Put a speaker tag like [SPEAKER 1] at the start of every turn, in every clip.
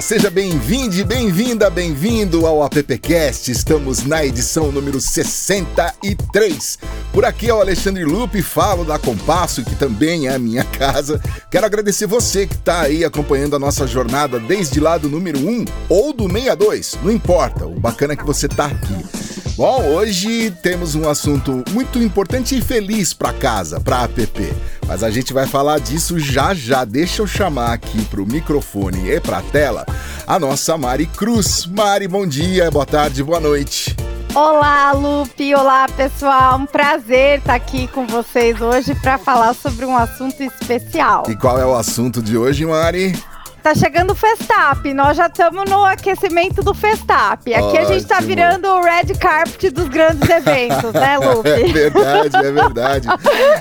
[SPEAKER 1] Seja bem-vindo, bem-vinda, bem-vindo ao AppCast. Estamos na edição número 63. Por aqui é o Alexandre Lupe, falo da Compasso, que também é a minha casa. Quero agradecer você que está aí acompanhando a nossa jornada desde lá do número 1 ou do 62, não importa. O bacana é que você está aqui. Bom, hoje temos um assunto muito importante e feliz para casa, para app. Mas a gente vai falar disso já já. Deixa eu chamar aqui pro microfone e pra tela a nossa Mari Cruz. Mari, bom dia, boa tarde, boa noite.
[SPEAKER 2] Olá, Lupe. Olá, pessoal. Um prazer estar aqui com vocês hoje para falar sobre um assunto especial.
[SPEAKER 1] E qual é o assunto de hoje, Mari?
[SPEAKER 2] Tá chegando o Festap, nós já estamos no aquecimento do Festap. Aqui Ótimo. a gente tá virando o red carpet dos grandes eventos, né, Lupe?
[SPEAKER 1] É verdade, é verdade.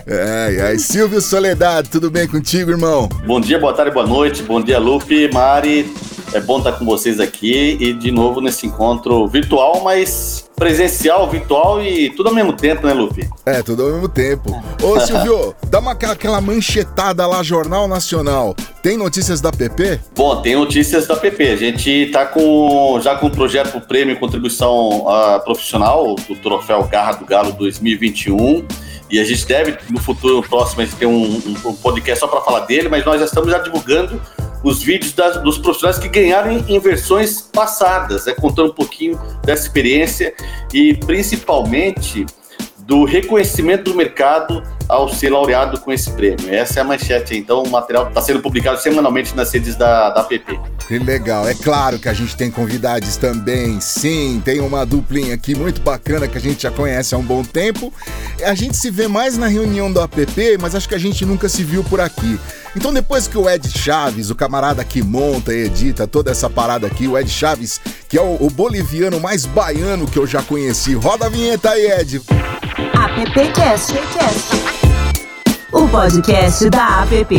[SPEAKER 1] é, é. Silvio Soledade, tudo bem contigo, irmão?
[SPEAKER 3] Bom dia, boa tarde, boa noite. Bom dia, Lupe, Mari. É bom estar com vocês aqui e de novo nesse encontro virtual, mas presencial, virtual e tudo ao mesmo tempo, né, Lupe?
[SPEAKER 1] É, tudo ao mesmo tempo. Ô, Silvio, dá uma, aquela manchetada lá, Jornal Nacional. Tem notícias da PP?
[SPEAKER 3] Bom, tem notícias da PP. A gente tá com já com o projeto pro Prêmio Contribuição uh, Profissional, do Troféu Garra do Galo 2021. E a gente deve, no futuro próximo, a gente ter um, um podcast só para falar dele, mas nós já estamos já divulgando os vídeos das, dos profissionais que ganharam em, em versões passadas, né, contando um pouquinho dessa experiência e principalmente do reconhecimento do mercado ao ser laureado com esse prêmio. Essa é a manchete. Então, o material está sendo publicado semanalmente nas redes da, da PP.
[SPEAKER 1] Que legal. É claro que a gente tem convidados também. Sim, tem uma duplinha aqui muito bacana que a gente já conhece há um bom tempo. A gente se vê mais na reunião do APP, mas acho que a gente nunca se viu por aqui. Então, depois que o Ed Chaves, o camarada que monta e edita toda essa parada aqui, o Ed Chaves, que é o, o boliviano mais baiano que eu já conheci, roda a vinheta aí, Ed.
[SPEAKER 4] AppCast, o podcast da App.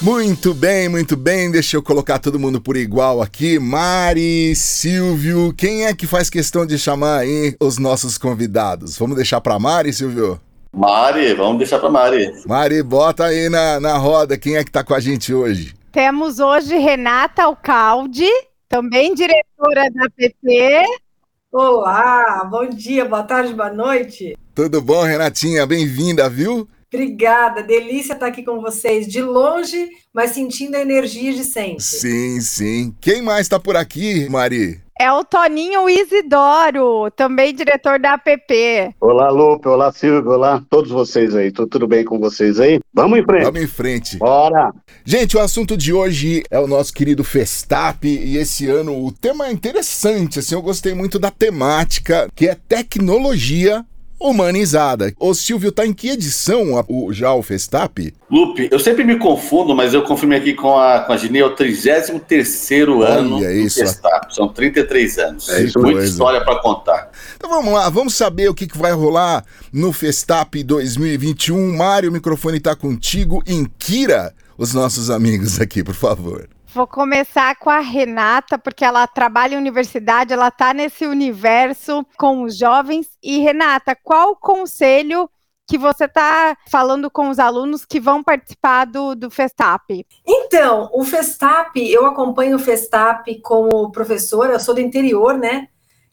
[SPEAKER 1] Muito bem, muito bem. Deixa eu colocar todo mundo por igual aqui. Mari, Silvio, quem é que faz questão de chamar aí os nossos convidados? Vamos deixar para Mari, Silvio?
[SPEAKER 3] Mari, vamos deixar para Mari.
[SPEAKER 1] Mari, bota aí na, na roda quem é que tá com a gente hoje.
[SPEAKER 2] Temos hoje Renata Alcalde, também diretora da PP.
[SPEAKER 5] Olá, bom dia, boa tarde, boa noite.
[SPEAKER 1] Tudo bom, Renatinha? Bem-vinda, viu?
[SPEAKER 5] Obrigada, delícia estar aqui com vocês, de longe, mas sentindo a energia de sempre.
[SPEAKER 1] Sim, sim. Quem mais está por aqui, Mari?
[SPEAKER 2] É o Toninho Isidoro, também diretor da APP.
[SPEAKER 6] Olá, Lupe, olá, Silvio, olá, todos vocês aí. Tudo, tudo bem com vocês aí? Vamos em frente.
[SPEAKER 1] Vamos em frente.
[SPEAKER 6] Bora!
[SPEAKER 1] Gente, o assunto de hoje é o nosso querido Festap e esse ano o tema é interessante, assim, eu gostei muito da temática, que é tecnologia humanizada. O Silvio, tá em que edição a, o, já o Festap?
[SPEAKER 3] Lupe, eu sempre me confundo, mas eu confirmei aqui com a, com a Gine, é o 33 ano
[SPEAKER 1] do isso.
[SPEAKER 3] Festap. São 33 anos.
[SPEAKER 1] É isso
[SPEAKER 3] Muita
[SPEAKER 1] coisa.
[SPEAKER 3] história para contar.
[SPEAKER 1] Então vamos lá, vamos saber o que, que vai rolar no Festap 2021. Mário, o microfone tá contigo. Inquira os nossos amigos aqui, por favor.
[SPEAKER 2] Vou começar com a Renata, porque ela trabalha em universidade, ela está nesse universo com os jovens. E, Renata, qual o conselho que você está falando com os alunos que vão participar do, do Festap?
[SPEAKER 5] Então, o Festap, eu acompanho o Festap como professora, eu sou do interior, né?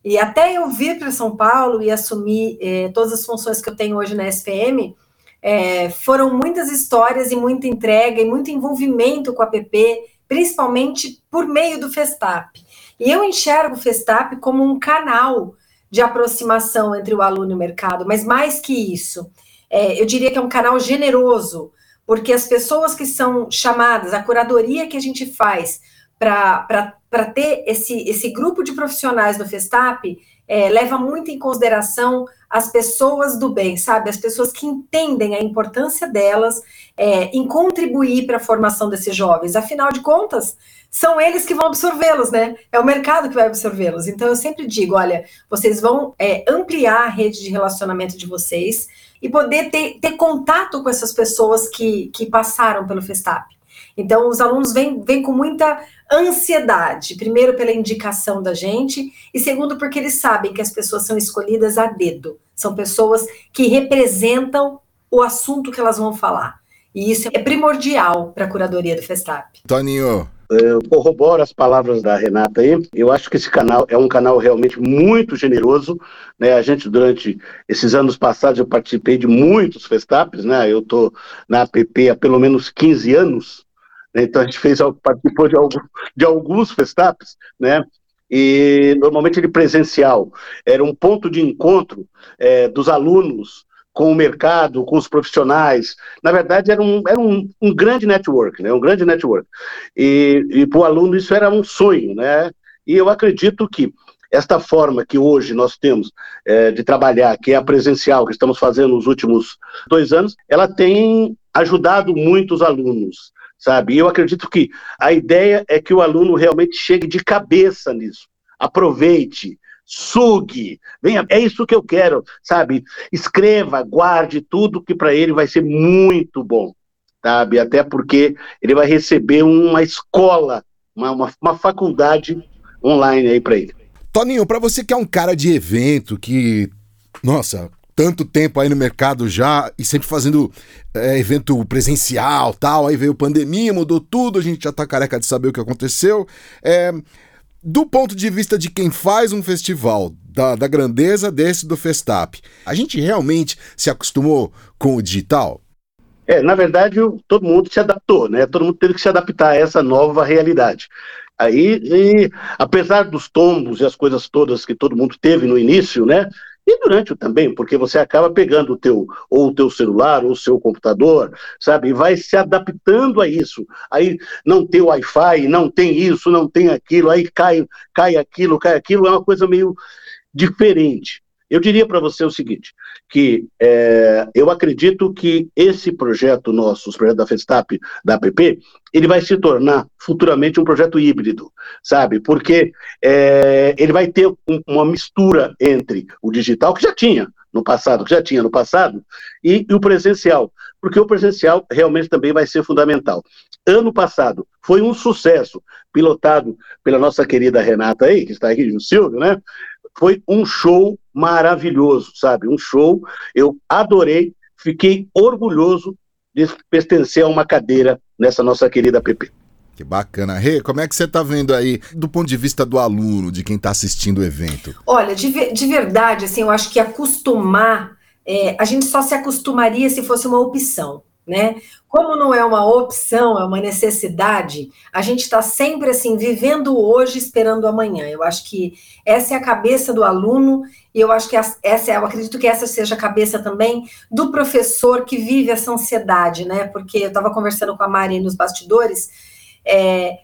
[SPEAKER 5] E até eu vir para São Paulo e assumir eh, todas as funções que eu tenho hoje na SPM, eh, foram muitas histórias e muita entrega e muito envolvimento com a PP principalmente por meio do Festap. E eu enxergo o Festap como um canal de aproximação entre o aluno e o mercado, mas mais que isso, é, eu diria que é um canal generoso, porque as pessoas que são chamadas, a curadoria que a gente faz para ter esse, esse grupo de profissionais do Festap, é, leva muito em consideração as pessoas do bem, sabe? As pessoas que entendem a importância delas é, em contribuir para a formação desses jovens. Afinal de contas, são eles que vão absorvê-los, né? É o mercado que vai absorvê-los. Então, eu sempre digo: olha, vocês vão é, ampliar a rede de relacionamento de vocês e poder ter, ter contato com essas pessoas que, que passaram pelo Festap. Então, os alunos vêm, vêm com muita ansiedade, primeiro pela indicação da gente, e segundo porque eles sabem que as pessoas são escolhidas a dedo. São pessoas que representam o assunto que elas vão falar. E isso é primordial para a curadoria do Festap.
[SPEAKER 1] Toninho,
[SPEAKER 6] eu corroboro as palavras da Renata aí. Eu acho que esse canal é um canal realmente muito generoso. Né? A gente, durante esses anos passados, eu participei de muitos festaps, né? Eu estou na APP há pelo menos 15 anos? Então a gente fez, participou de, alguns, de alguns festaps, né? E normalmente ele presencial. Era um ponto de encontro é, dos alunos com o mercado, com os profissionais. Na verdade, era um, era um, um grande network, né? um grande network. E, e para o aluno isso era um sonho, né? E eu acredito que esta forma que hoje nós temos é, de trabalhar, que é a presencial, que estamos fazendo nos últimos dois anos, ela tem ajudado muito os alunos, sabe? E eu acredito que a ideia é que o aluno realmente chegue de cabeça nisso. Aproveite, sugue, venha, é isso que eu quero, sabe? Escreva, guarde tudo que para ele vai ser muito bom, sabe? Até porque ele vai receber uma escola, uma, uma, uma faculdade online aí para ele.
[SPEAKER 1] Toninho, para você que é um cara de evento, que, nossa, tanto tempo aí no mercado já e sempre fazendo é, evento presencial tal, aí veio pandemia, mudou tudo, a gente já tá careca de saber o que aconteceu. É, do ponto de vista de quem faz um festival, da, da grandeza desse do Festap, a gente realmente se acostumou com o digital?
[SPEAKER 6] É, na verdade, todo mundo se adaptou, né? Todo mundo teve que se adaptar a essa nova realidade. Aí, e, apesar dos tombos e as coisas todas que todo mundo teve no início, né? E durante também, porque você acaba pegando o teu, ou o teu celular, ou o seu computador, sabe, e vai se adaptando a isso. Aí não tem Wi-Fi, não tem isso, não tem aquilo, aí cai, cai aquilo, cai aquilo, é uma coisa meio diferente. Eu diria para você o seguinte, que é, eu acredito que esse projeto nosso, os projetos da Festap, da APP, ele vai se tornar futuramente um projeto híbrido, sabe? Porque é, ele vai ter um, uma mistura entre o digital, que já tinha no passado, que já tinha no passado, e, e o presencial, porque o presencial realmente também vai ser fundamental. Ano passado foi um sucesso, pilotado pela nossa querida Renata aí, que está aqui, o Silvio, né? Foi um show maravilhoso, sabe? Um show, eu adorei, fiquei orgulhoso de pertencer a uma cadeira nessa nossa querida PP.
[SPEAKER 1] Que bacana. Rê, como é que você está vendo aí, do ponto de vista do aluno, de quem está assistindo o evento?
[SPEAKER 5] Olha, de, de verdade, assim, eu acho que acostumar, é, a gente só se acostumaria se fosse uma opção né? Como não é uma opção, é uma necessidade, a gente está sempre assim, vivendo hoje, esperando amanhã. Eu acho que essa é a cabeça do aluno, e eu acho que essa é, eu acredito que essa seja a cabeça também do professor que vive essa ansiedade, né? Porque eu estava conversando com a Mari nos bastidores, é,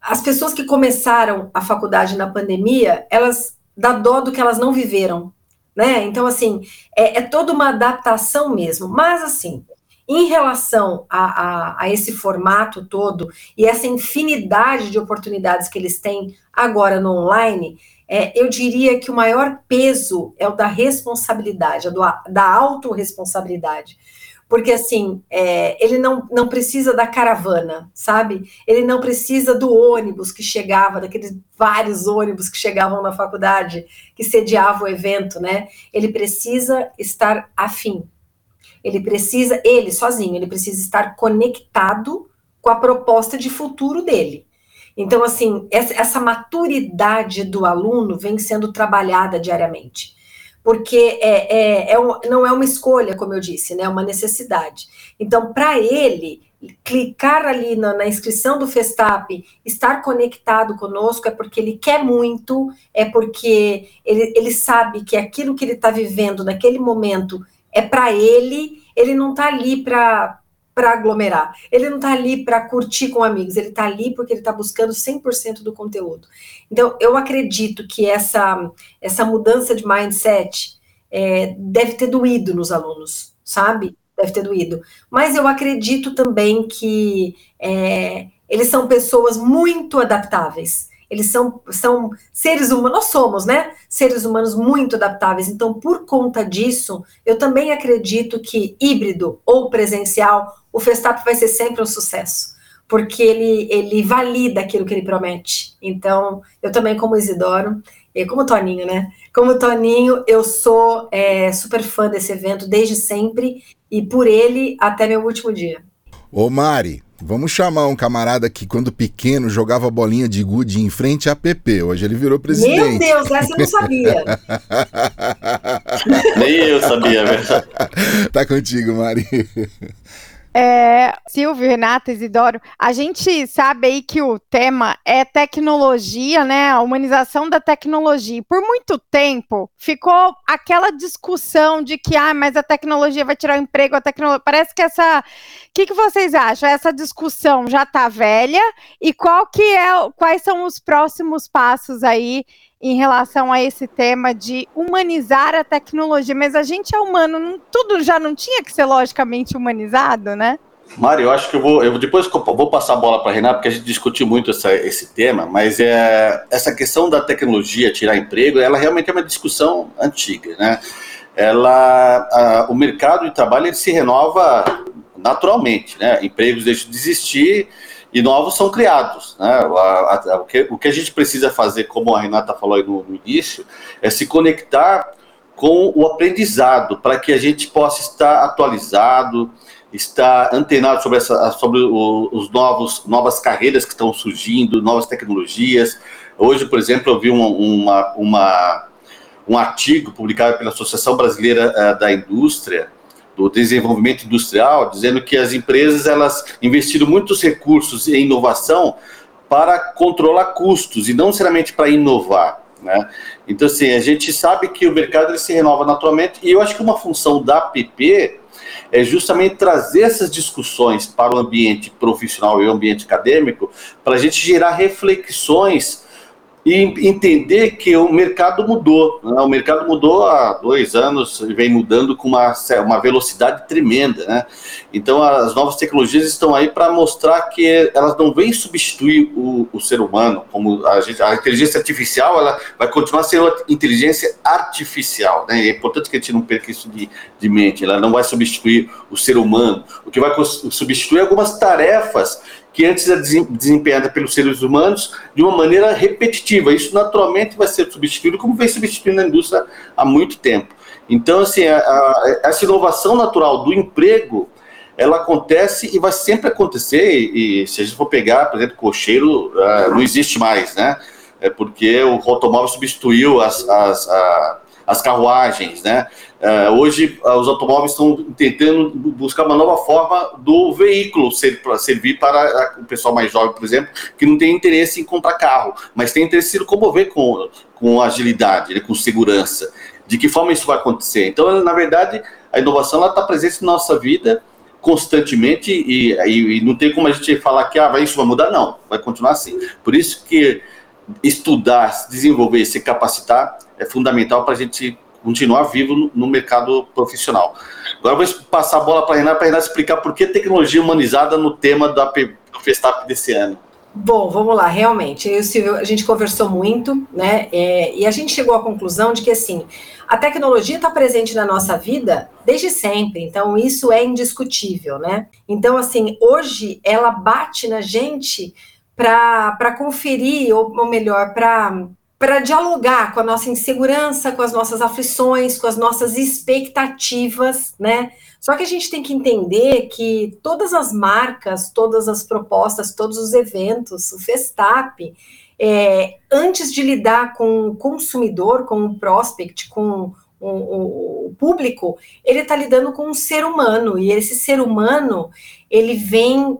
[SPEAKER 5] as pessoas que começaram a faculdade na pandemia, elas dá dó do que elas não viveram, né? Então, assim, é, é toda uma adaptação mesmo. Mas, assim, em relação a, a, a, esse formato todo e essa infinidade de oportunidades que eles têm agora no online, é, eu diria que o maior peso é o da responsabilidade, é do, da autorresponsabilidade. Porque, assim, é, ele não, não precisa da caravana, sabe? Ele não precisa do ônibus que chegava, daqueles vários ônibus que chegavam na faculdade, que sediava o evento, né? Ele precisa estar afim, ele precisa, ele sozinho, ele precisa estar conectado com a proposta de futuro dele. Então, assim, essa, maturidade do aluno vem sendo trabalhada diariamente. Porque é, é, é não é uma escolha, como eu disse, né? É uma necessidade. Então, para ele, clicar ali na, na, inscrição do Festap, estar conectado conosco, é porque ele quer muito, é porque ele, ele sabe que aquilo que ele está vivendo naquele momento é para ele, ele não está ali para para aglomerar. Ele não está ali para curtir com amigos, ele está ali porque ele está buscando 100% do conteúdo. Então, eu acredito que essa, essa mudança de mindset é, deve ter doído nos alunos, sabe? Deve ter doído. Mas eu acredito também que é, eles são pessoas muito adaptáveis eles são, são seres humanos, nós somos, né? Seres humanos muito adaptáveis. Então, por conta disso, eu também acredito que híbrido ou presencial, o Festap vai ser sempre um sucesso, porque ele, ele valida aquilo que ele promete. Então, eu também, como Isidoro, e como Toninho, né? Como Toninho, eu sou é, super fã desse evento desde sempre e por ele até meu último dia.
[SPEAKER 1] Ô Mari, vamos chamar um camarada que quando pequeno jogava bolinha de gude em frente à PP. Hoje ele virou presidente.
[SPEAKER 5] Meu Deus, essa eu não sabia.
[SPEAKER 3] Nem eu sabia, velho.
[SPEAKER 1] Tá contigo, Mari.
[SPEAKER 2] É, Silvio, Renata, Isidoro, a gente sabe aí que o tema é tecnologia, né? A humanização da tecnologia. Por muito tempo ficou aquela discussão de que, ah, mas a tecnologia vai tirar o emprego, a tecnologia. Parece que essa. O que, que vocês acham? Essa discussão já está velha e qual que é, quais são os próximos passos aí em relação a esse tema de humanizar a tecnologia, mas a gente é humano, não, tudo já não tinha que ser logicamente humanizado, né?
[SPEAKER 3] Mário, eu acho que eu vou. Eu depois vou passar a bola para a Renata, porque a gente discutiu muito essa, esse tema, mas é, essa questão da tecnologia tirar emprego, ela realmente é uma discussão antiga, né? Ela, a, o mercado de trabalho se renova naturalmente, né? Empregos deixam de existir e novos são criados. Né? A, a, o, que, o, que, a gente precisa fazer, como a Renata falou aí no, no início, é se conectar com o aprendizado, para que a gente possa estar atualizado, estar antenado sobre, essa, sobre o, os novos novas carreiras que estão surgindo, novas tecnologias. Hoje, por exemplo, eu vi uma, uma, uma um artigo publicado pela Associação Brasileira uh, da Indústria, do desenvolvimento industrial, dizendo que as empresas elas investiram muitos recursos em inovação para controlar custos e não necessariamente para inovar. Né? Então, assim, a gente sabe que o mercado ele se renova naturalmente e eu acho que uma função da APP é justamente trazer essas discussões para o ambiente profissional e o ambiente acadêmico para a gente gerar reflexões e entender que o mercado mudou. Né? O mercado mudou há dois anos e vem mudando com uma, uma velocidade tremenda. Né? Então, as novas tecnologias estão aí para mostrar que elas não vêm substituir o, o ser humano, como a, gente, a, inteligência artificial ela vai continuar sendo inteligência artificial. Né? É importante que a gente não perca isso de, de mente. Ela não vai substituir o ser humano. O que vai substituir algumas tarefas que antes era desempenhada pelos seres humanos de uma maneira repetitiva. Isso naturalmente vai ser substituído, como vem substituindo a indústria há muito tempo. Então, assim, a, a, essa inovação natural do emprego, ela acontece e vai sempre acontecer. E, e se a gente for pegar, por exemplo, cocheiro, uh, não existe mais, né? É porque o automóvel substituiu as, as, as carruagens, né? Uh, hoje, uh, os automóveis estão tentando buscar uma nova forma do veículo ser, para servir para o pessoal mais jovem, por exemplo, que não tem interesse em comprar carro, mas tem interesse em se locomover com, com agilidade, né, com segurança. De que forma isso vai acontecer? Então, na verdade, a inovação está presente na nossa vida constantemente e, e, e, não tem como a gente falar que ah, isso vai mudar, não, vai continuar assim. Por isso que estudar, desenvolver, se capacitar é fundamental para a gente continuar vivo no, no, mercado profissional. Agora eu vou passar a bola para a Renata, para a Renata explicar por que tecnologia humanizada no tema da, do Festap desse ano.
[SPEAKER 5] Bom, vamos lá, realmente, eu, Silvio, a gente conversou muito, né, é, e a gente chegou à conclusão de que, assim, a tecnologia está presente na nossa vida desde sempre, então isso é indiscutível, né? Então, assim, hoje ela bate na gente para conferir, ou, ou melhor, para para dialogar com a nossa insegurança, com as nossas aflições, com as nossas expectativas, né? Só que a gente tem que entender que todas as marcas, todas as propostas, todos os eventos, o Festap, é, antes de lidar com o consumidor, com o prospect, com o, público, ele está lidando com um ser humano, e esse ser humano, ele vem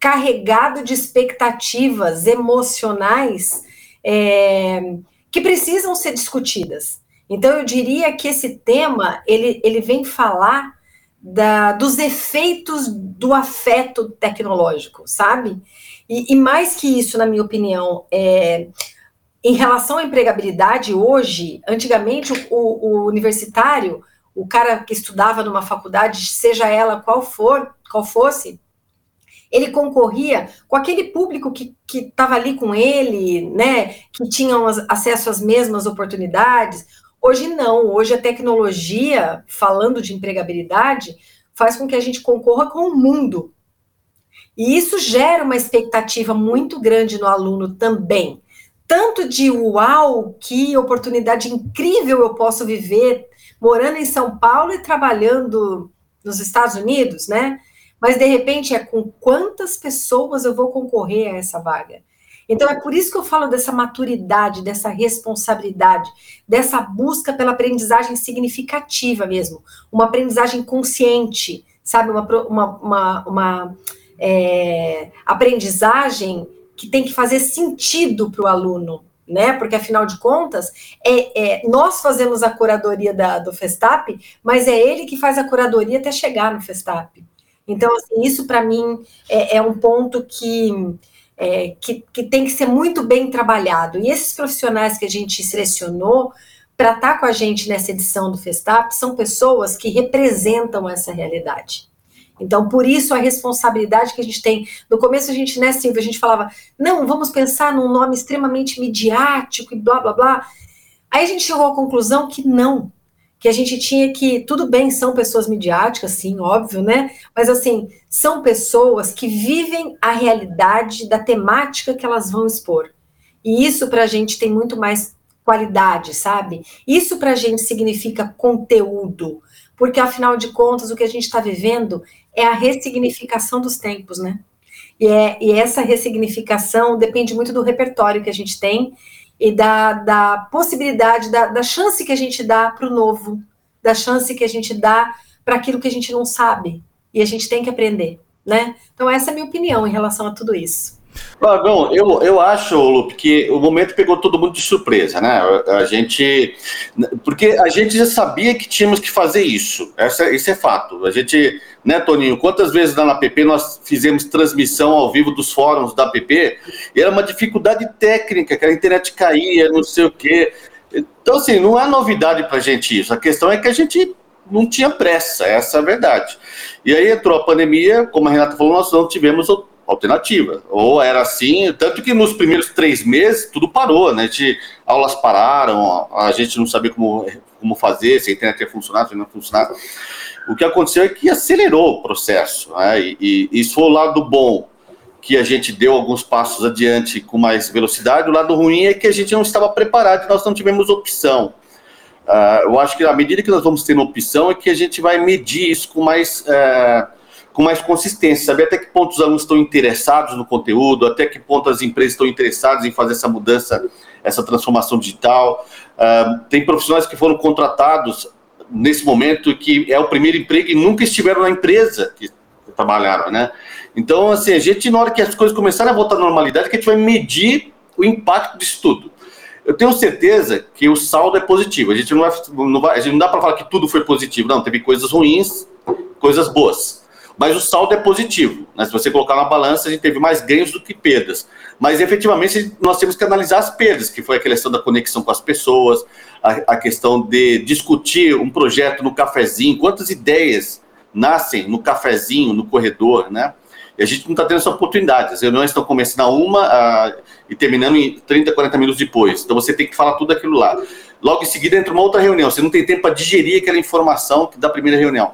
[SPEAKER 5] carregado de expectativas emocionais é, que precisam ser discutidas. Então, eu diria que esse tema, ele, ele vem falar da, dos efeitos do afeto tecnológico, sabe? E, e mais que isso, na minha opinião, é, em relação à empregabilidade, hoje, antigamente, o, o, universitário, o cara que estudava numa faculdade, seja ela qual for, qual fosse, ele concorria com aquele público que estava ali com ele, né, que tinham acesso às mesmas oportunidades. Hoje não, hoje a tecnologia, falando de empregabilidade, faz com que a gente concorra com o mundo. E isso gera uma expectativa muito grande no aluno também. Tanto de uau, que oportunidade incrível eu posso viver morando em São Paulo e trabalhando nos Estados Unidos, né? Mas de repente é com quantas pessoas eu vou concorrer a essa vaga. Então é por isso que eu falo dessa maturidade, dessa responsabilidade, dessa busca pela aprendizagem significativa mesmo, uma aprendizagem consciente, sabe, uma, uma, uma, uma é, aprendizagem que tem que fazer sentido para o aluno, né? Porque afinal de contas, é, é, nós fazemos a curadoria da, do Festap, mas é ele que faz a curadoria até chegar no Festap. Então, assim, isso para mim é, é, um ponto que, é, que, que, tem que ser muito bem trabalhado. E esses profissionais que a gente selecionou para estar tá com a gente nessa edição do Festap são pessoas que representam essa realidade. Então, por isso a responsabilidade que a gente tem. No começo a gente, né, Silvia, a gente falava, não, vamos pensar num nome extremamente midiático e blá blá blá. Aí a gente chegou à conclusão que não, que a gente tinha que, tudo bem, são pessoas midiáticas, sim, óbvio, né? Mas assim, são pessoas que vivem a realidade da temática que elas vão expor. E isso para a gente tem muito mais qualidade, sabe? Isso para a gente significa conteúdo, porque afinal de contas o que a gente está vivendo é a ressignificação dos tempos, né? E, é, e essa ressignificação depende muito do repertório que a gente tem e da, da possibilidade, da, da chance que a gente dá para o novo, da chance que a gente dá para aquilo que a gente não sabe e a gente tem que aprender, né? Então essa é a minha opinião em relação a tudo isso.
[SPEAKER 3] Bom, eu, eu acho, Lupe, que o momento pegou todo mundo de surpresa, né? A gente. Porque a gente já sabia que tínhamos que fazer isso. Isso é fato. A gente, né, Toninho? Quantas vezes na PP nós fizemos transmissão ao vivo dos fóruns da PP? E era uma dificuldade técnica, que a internet caía, não sei o quê. Então, assim, não é novidade para a gente isso. A questão é que a gente não tinha pressa, essa é a verdade. E aí entrou a pandemia, como a Renata falou, nós não tivemos alternativa. Ou era assim, tanto que nos primeiros três meses tudo parou, né? De, aulas pararam, a gente não sabia como, como fazer, se a internet ia funcionar, se não ia funcionar. O que aconteceu é que acelerou o processo, né? E, e isso foi o lado bom, que a gente deu alguns passos adiante com mais velocidade. O lado ruim é que a gente não estava preparado, nós não tivemos opção. Uh, eu acho que à medida que nós vamos tendo opção é que a gente vai medir isso com mais uh, com mais consistência, saber até que ponto os alunos estão interessados no conteúdo, até que ponto as empresas estão interessadas em fazer essa mudança, essa transformação digital. Uh, tem profissionais que foram contratados nesse momento que é o primeiro emprego e nunca estiveram na empresa que trabalharam, né? Então, assim, a gente, na hora que as coisas começarem a voltar à normalidade, que a gente vai medir o impacto disso tudo. Eu tenho certeza que o saldo é positivo. A gente não, vai, não, vai, a gente não dá para falar que tudo foi positivo. Não, teve coisas ruins, coisas boas mas o saldo é positivo. Né? Se você colocar na balança, a gente teve mais ganhos do que perdas. Mas efetivamente nós temos que analisar as perdas, que foi a questão da conexão com as pessoas, a, a questão de discutir um projeto no cafezinho, quantas ideias nascem no cafezinho, no corredor, né? E a gente não está tendo essa oportunidade. As reuniões estão começando a uma a, e terminando em 30, 40 minutos depois. Então você tem que falar tudo aquilo lá. Logo em seguida entra uma outra reunião. Você não tem tempo para digerir aquela informação da primeira reunião.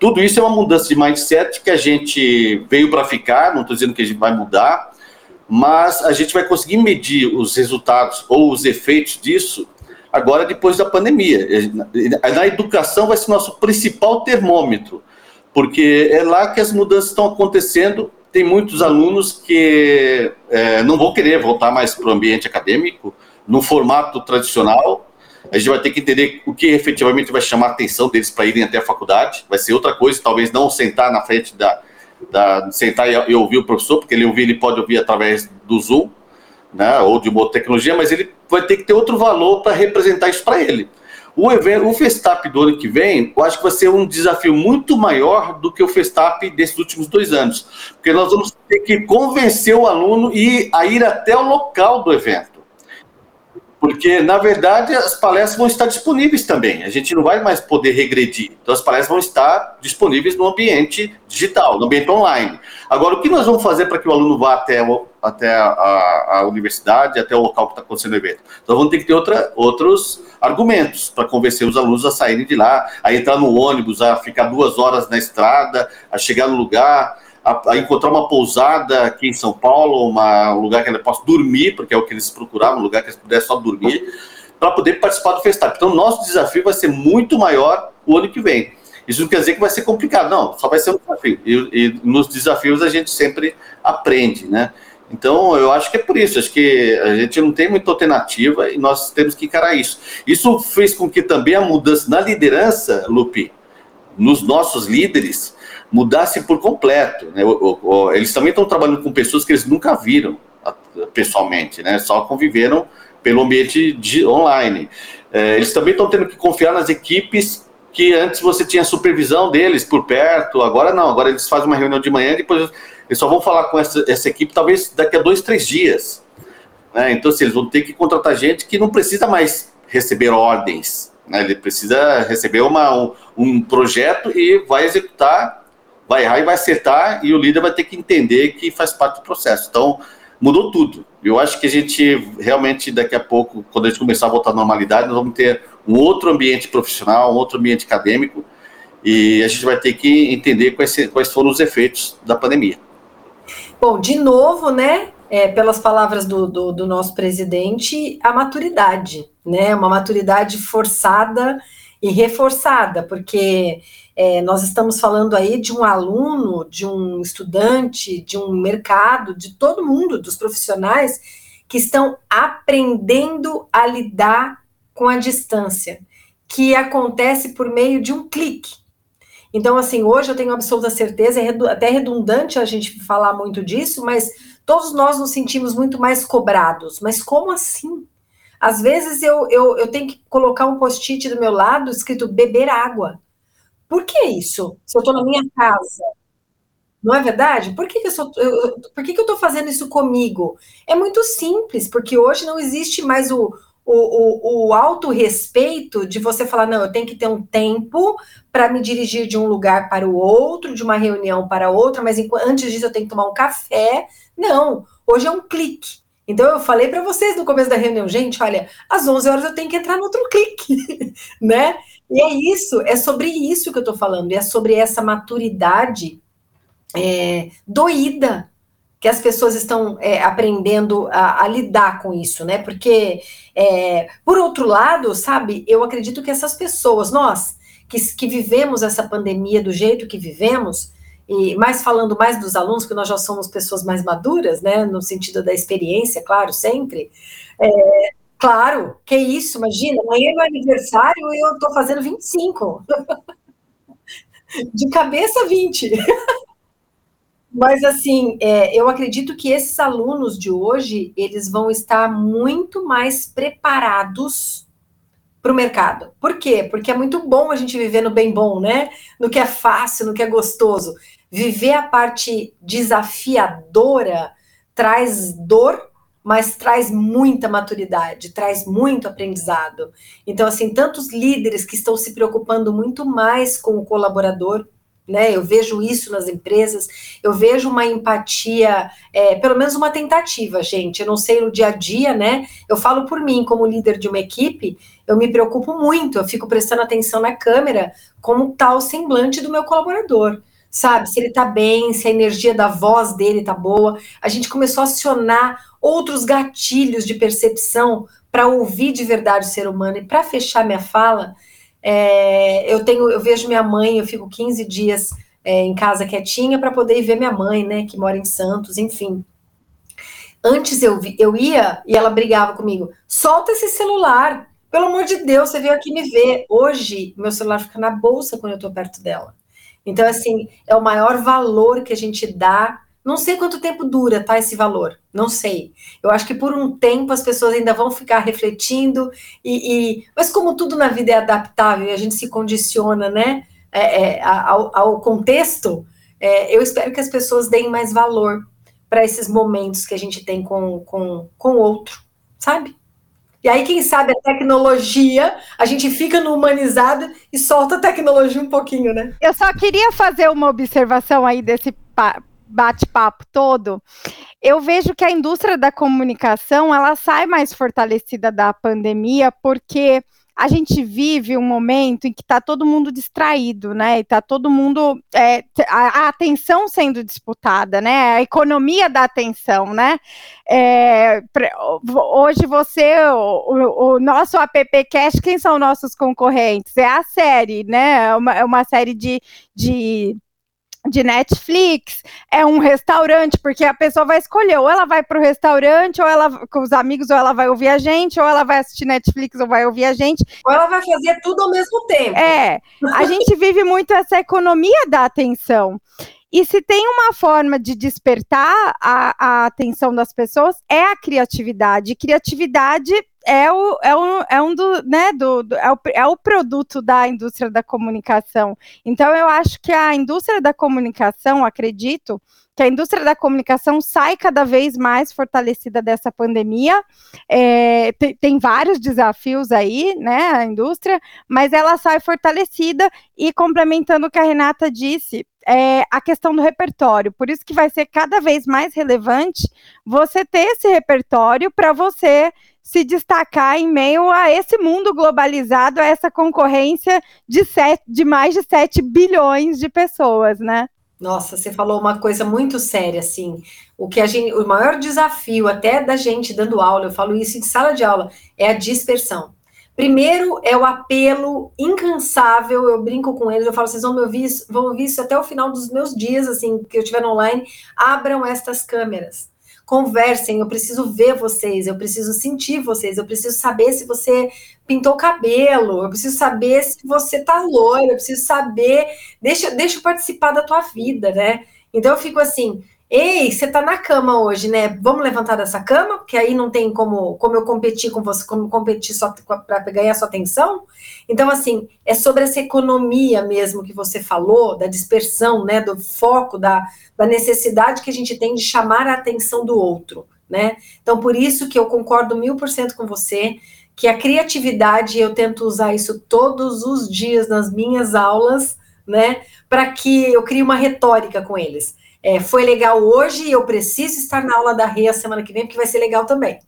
[SPEAKER 3] Tudo isso é uma mudança de mindset que a gente veio para ficar, não estou dizendo que a gente vai mudar, mas a gente vai conseguir medir os resultados ou os efeitos disso agora depois da pandemia. Na educação vai ser nosso principal termômetro, porque é lá que as mudanças estão acontecendo. Tem muitos alunos que é, não vão querer voltar mais para o ambiente acadêmico no formato tradicional, a gente vai ter que entender o que efetivamente vai chamar a atenção deles para irem até a faculdade. Vai ser outra coisa, talvez não sentar na frente da. da sentar e, e ouvir o professor, porque ele ouvir, ele pode ouvir através do Zoom, né, ou de uma outra tecnologia, mas ele vai ter que ter outro valor para representar isso para ele. O evento, o Festap do ano que vem, eu acho que vai ser um desafio muito maior do que o Festap desses últimos dois anos, porque nós vamos ter que convencer o aluno a ir até o local do evento. Porque, na verdade, as palestras vão estar disponíveis também. A gente não vai mais poder regredir. Então, as palestras vão estar disponíveis no ambiente digital, no ambiente online. Agora, o que nós vamos fazer para que o aluno vá até, o, até a, a, universidade, até o local que está acontecendo o evento? Então, vamos ter que ter outra, outros argumentos para convencer os alunos a saírem de lá, a entrar no ônibus, a ficar duas horas na estrada, a chegar no lugar a, a, encontrar uma pousada aqui em São Paulo, uma, um lugar que ele possa dormir, porque é o que eles procuravam, um lugar que eles pudessem só dormir, para poder participar do festival. Então, nosso desafio vai ser muito maior o ano que vem. isso não quer dizer que vai ser complicado, não, só vai ser um desafio. E, e nos desafios a gente sempre aprende, né? Então, eu acho que é por isso, acho que a gente não tem muita alternativa e nós temos que encarar isso. Isso fez com que também a mudança na liderança, Lupe, nos nossos líderes, mudasse por completo. Né? Eles também estão trabalhando com pessoas que eles nunca viram pessoalmente, né? Só conviveram pelo ambiente de, online. É, eles também estão tendo que confiar nas equipes que antes você tinha supervisão deles por perto, agora não, agora eles fazem uma reunião de manhã e depois eles só vão falar com essa, essa equipe talvez daqui a dois, três dias. Né? Então, assim, eles vão ter que contratar gente que não precisa mais receber ordens, né? ele precisa receber uma, um, um projeto e vai executar, vai errar e vai acertar, e o líder vai ter que entender que faz parte do processo. Então, mudou tudo. Eu acho que a gente realmente, daqui a pouco, quando a gente começar a voltar à normalidade, nós vamos ter um outro ambiente profissional, um outro ambiente acadêmico, e a gente vai ter que entender quais, quais foram os efeitos da pandemia.
[SPEAKER 5] Bom, de novo, né, é, pelas palavras do, do, do, nosso presidente, a maturidade, né, uma maturidade forçada e reforçada, porque é, nós estamos falando aí de um aluno, de um estudante, de um mercado, de todo mundo, dos profissionais que estão aprendendo a lidar com a distância, que acontece por meio de um clique. Então, assim, hoje eu tenho absoluta certeza, é até redundante a gente falar muito disso, mas todos nós nos sentimos muito mais cobrados. Mas como assim? Às vezes eu, eu, eu tenho que colocar um post-it do meu lado escrito beber água. Por que isso? Se eu estou na minha casa. Não é verdade? Por que, que eu, sou, eu, por que, que eu estou fazendo isso comigo? É muito simples, porque hoje não existe mais o, o, o, o autorrespeito de você falar, não, eu tenho que ter um tempo para me dirigir de um lugar para o outro, de uma reunião para outra, mas antes disso eu tenho que tomar um café. Não, hoje é um clique. Então eu falei para vocês no começo da reunião, gente, olha, às 11 horas eu tenho que entrar no outro clique, né? E é isso, é sobre isso que eu estou falando, é sobre essa maturidade é, doída que as pessoas estão é, aprendendo a, a, lidar com isso, né? Porque, é, por outro lado, sabe, eu acredito que essas pessoas, nós que, que vivemos essa pandemia do jeito que vivemos, e mais falando mais dos alunos, que nós já somos pessoas mais maduras, né? No sentido da experiência, claro, sempre. É, Claro, que isso, imagina, amanhã é meu aniversário e eu estou fazendo 25. De cabeça, 20. Mas, assim, é, eu acredito que esses alunos de hoje, eles vão estar muito mais preparados para o mercado. Por quê? Porque é muito bom a gente viver no bem bom, né? No que é fácil, no que é gostoso. Viver a parte desafiadora traz dor mas traz muita maturidade, traz muito aprendizado. Então, assim, tantos líderes que estão se preocupando muito mais com o colaborador, né? Eu vejo isso nas empresas, eu vejo uma empatia, é, pelo menos uma tentativa, gente. Eu não sei no dia a dia, né? Eu falo por mim, como líder de uma equipe, eu me preocupo muito, eu fico prestando atenção na câmera, como está o semblante do meu colaborador sabe? Se ele tá bem, se a energia da voz dele tá boa. A gente começou a acionar outros gatilhos de percepção para ouvir de verdade o ser humano. E para fechar minha fala, é, eu tenho, eu vejo minha mãe, eu fico 15 dias é, em casa quietinha para poder ir ver minha mãe, né, que mora em Santos, enfim. Antes eu, eu ia e ela brigava comigo, solta esse celular, pelo amor de Deus, você veio aqui me ver. Hoje, meu celular fica na bolsa quando eu estou perto dela. Então, assim, é o maior valor que a gente dá. Não sei quanto tempo dura, tá, esse valor. Não sei. Eu acho que por um tempo as pessoas ainda vão ficar refletindo, e, e... mas como tudo na vida é adaptável e a gente se condiciona, né, é, é, ao, ao, contexto, é, eu espero que as pessoas deem mais valor para esses momentos que a gente tem com, com, com o outro, sabe? E aí, quem sabe, a tecnologia, a gente fica no humanizado e solta a tecnologia um pouquinho, né?
[SPEAKER 2] Eu só queria fazer uma observação aí desse bate-papo todo. Eu vejo que a indústria da comunicação, ela sai mais fortalecida da pandemia, porque a gente vive um momento em que está todo mundo distraído, né? Está todo mundo é, a, a, atenção sendo disputada, né? A economia da atenção, né? É, hoje você, o, o, nosso AppCast, quem são nossos concorrentes? É a série, né? É uma, é uma série de, de de Netflix, é um restaurante, porque a pessoa vai escolher, ou ela vai para o restaurante, ou ela com os amigos, ou ela vai ouvir a gente, ou ela vai assistir Netflix, ou vai ouvir a gente.
[SPEAKER 5] Ou ela vai fazer tudo ao mesmo tempo.
[SPEAKER 2] É, a gente vive muito essa economia da atenção. E se tem uma forma de despertar a, a atenção das pessoas, é a criatividade. Criatividade é, o, é, um, é um do, né, do, do, é, o, é o produto da indústria da comunicação. Então, eu acho que a indústria da comunicação, acredito, que a indústria da comunicação sai cada vez mais fortalecida dessa pandemia. É, tem, tem, vários desafios aí, né, a indústria, mas ela sai fortalecida e complementando o que a Renata disse, é, a questão do repertório. Por isso que vai ser cada vez mais relevante você ter esse repertório para você se destacar em meio a esse mundo globalizado, a essa concorrência de, sete, de mais de 7 bilhões de pessoas, né?
[SPEAKER 5] Nossa, você falou uma coisa muito séria, assim. O que a gente, o maior desafio até da gente dando aula, eu falo isso em sala de aula, é a dispersão. Primeiro é o apelo incansável, eu brinco com eles, eu falo, vocês vão me ouvir, vão ouvir isso até o final dos meus dias, assim, que eu estiver online, abram estas câmeras conversem, eu preciso ver vocês, eu preciso sentir vocês, eu preciso saber se você pintou o cabelo, eu preciso saber se você tá loiro, eu preciso saber, deixa, deixa eu participar da tua vida, né? Então eu fico assim, Ei, você tá na cama hoje, né? Vamos levantar dessa cama, porque aí não tem como, como eu competir com você, como competir só para ganhar sua atenção. Então, assim, é sobre essa economia mesmo que você falou, da dispersão, né? Do foco, da, da necessidade que a gente tem de chamar a atenção do outro, né? Então, por isso que eu concordo mil por cento com você, que a criatividade, eu tento usar isso todos os dias nas minhas aulas, né? Para que eu crie uma retórica com eles é, foi legal hoje, eu preciso estar na aula da Rei a semana que vem, porque vai ser legal também.